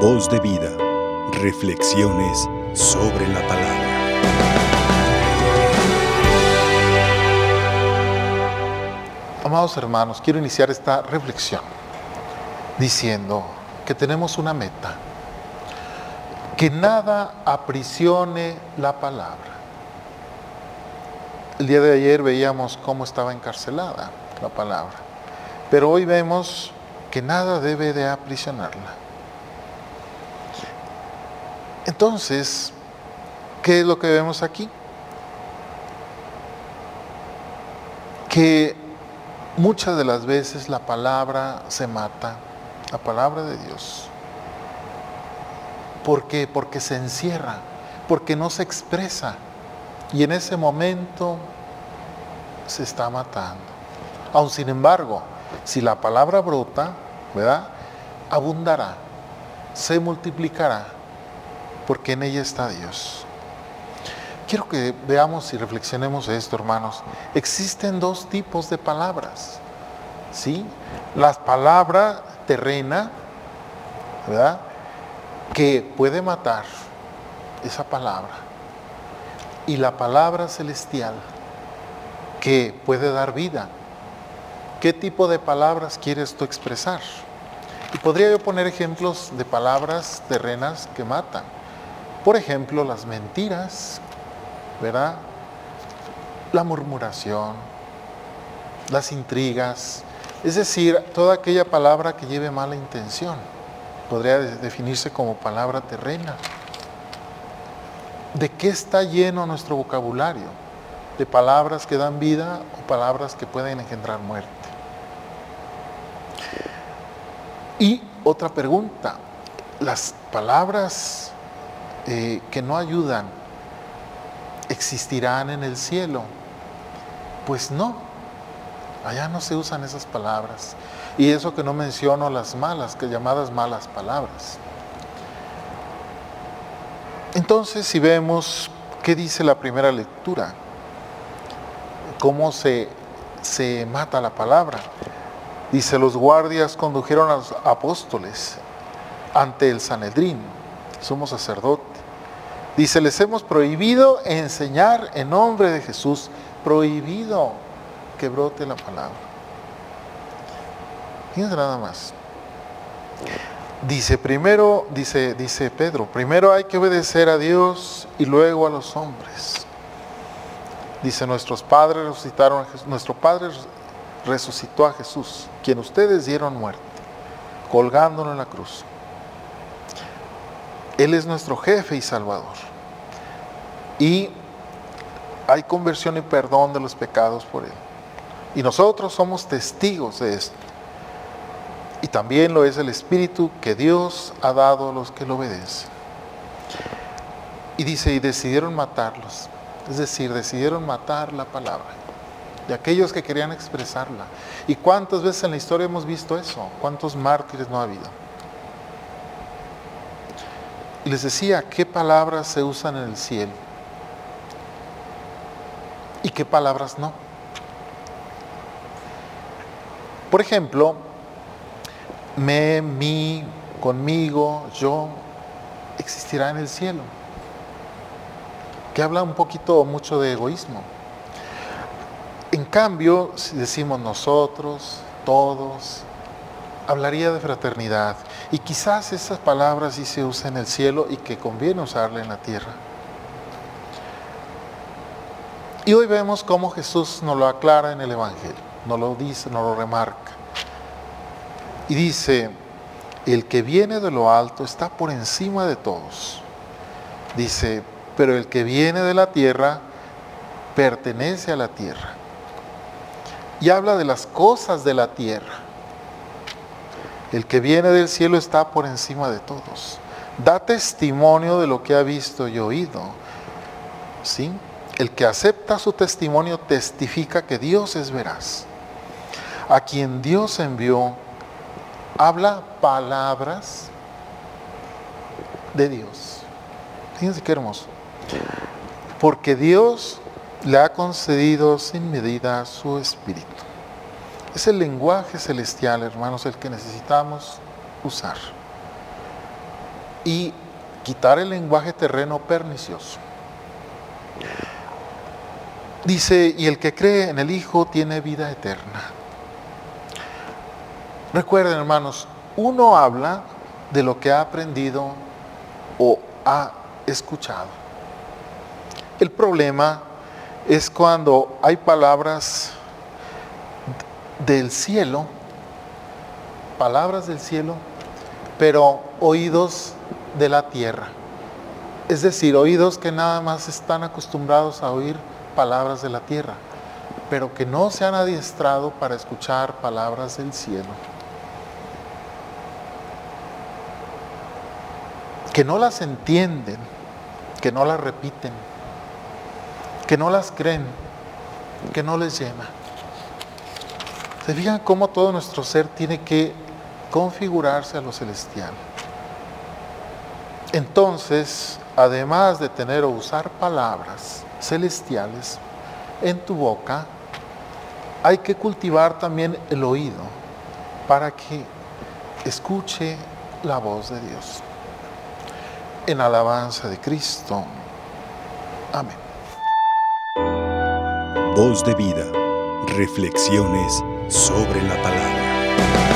Voz de vida. Reflexiones sobre la palabra. Amados hermanos, quiero iniciar esta reflexión diciendo que tenemos una meta, que nada aprisione la palabra. El día de ayer veíamos cómo estaba encarcelada la palabra, pero hoy vemos que nada debe de aprisionarla. Entonces, ¿qué es lo que vemos aquí? Que muchas de las veces la palabra se mata, la palabra de Dios. ¿Por qué? Porque se encierra, porque no se expresa. Y en ese momento se está matando. Aun sin embargo, si la palabra brota, ¿verdad? Abundará, se multiplicará, porque en ella está Dios. Quiero que veamos y reflexionemos esto, hermanos. Existen dos tipos de palabras. ¿Sí? La palabra terrena, ¿verdad? Que puede matar esa palabra. Y la palabra celestial que puede dar vida. ¿Qué tipo de palabras quieres tú expresar? Y podría yo poner ejemplos de palabras terrenas que matan. Por ejemplo, las mentiras, ¿verdad? La murmuración, las intrigas, es decir, toda aquella palabra que lleve mala intención. Podría definirse como palabra terrena. ¿De qué está lleno nuestro vocabulario? ¿De palabras que dan vida o palabras que pueden engendrar muerte? Y otra pregunta, las palabras eh, que no ayudan existirán en el cielo. Pues no, allá no se usan esas palabras. Y eso que no menciono las malas, que llamadas malas palabras. Entonces, si vemos qué dice la primera lectura, cómo se, se mata la palabra. Dice, los guardias condujeron a los apóstoles ante el Sanedrín, somos sacerdote. Dice, les hemos prohibido enseñar en nombre de Jesús, prohibido que brote la palabra. Fíjense nada más. Dice, primero, dice, dice Pedro, primero hay que obedecer a Dios y luego a los hombres. Dice, nuestros padres resucitaron a nuestro Padre resucitó a Jesús, quien ustedes dieron muerte, colgándolo en la cruz. Él es nuestro jefe y salvador. Y hay conversión y perdón de los pecados por Él. Y nosotros somos testigos de esto. Y también lo es el Espíritu que Dios ha dado a los que lo obedecen. Y dice, y decidieron matarlos. Es decir, decidieron matar la palabra de aquellos que querían expresarla. ¿Y cuántas veces en la historia hemos visto eso? ¿Cuántos mártires no ha habido? Y les decía, ¿qué palabras se usan en el cielo? ¿Y qué palabras no? Por ejemplo, me, mi, conmigo, yo, existirá en el cielo. Que habla un poquito, mucho de egoísmo. En cambio, si decimos nosotros, todos, hablaría de fraternidad. Y quizás esas palabras sí se usan en el cielo y que conviene usarla en la tierra. Y hoy vemos cómo Jesús nos lo aclara en el Evangelio, nos lo dice, nos lo remarca. Y dice, el que viene de lo alto está por encima de todos. Dice, pero el que viene de la tierra pertenece a la tierra. Y habla de las cosas de la tierra. El que viene del cielo está por encima de todos. Da testimonio de lo que ha visto y oído. ¿Sí? El que acepta su testimonio testifica que Dios es veraz. A quien Dios envió, habla palabras de Dios. Fíjense qué hermoso. Porque Dios le ha concedido sin medida su espíritu. Es el lenguaje celestial, hermanos, el que necesitamos usar. y quitar el lenguaje terreno pernicioso. Dice, y el que cree en el Hijo tiene vida eterna. Recuerden, hermanos, uno habla de lo que ha aprendido o ha escuchado. El problema es cuando hay palabras del cielo, palabras del cielo, pero oídos de la tierra. Es decir, oídos que nada más están acostumbrados a oír palabras de la tierra, pero que no se han adiestrado para escuchar palabras del cielo. Que no las entienden, que no las repiten, que no las creen, que no les llena. ¿Se fijan cómo todo nuestro ser tiene que configurarse a lo celestial? Entonces, además de tener o usar palabras celestiales en tu boca, hay que cultivar también el oído para que escuche la voz de Dios. En alabanza de Cristo. Amén. Voz de vida. Reflexiones sobre la palabra.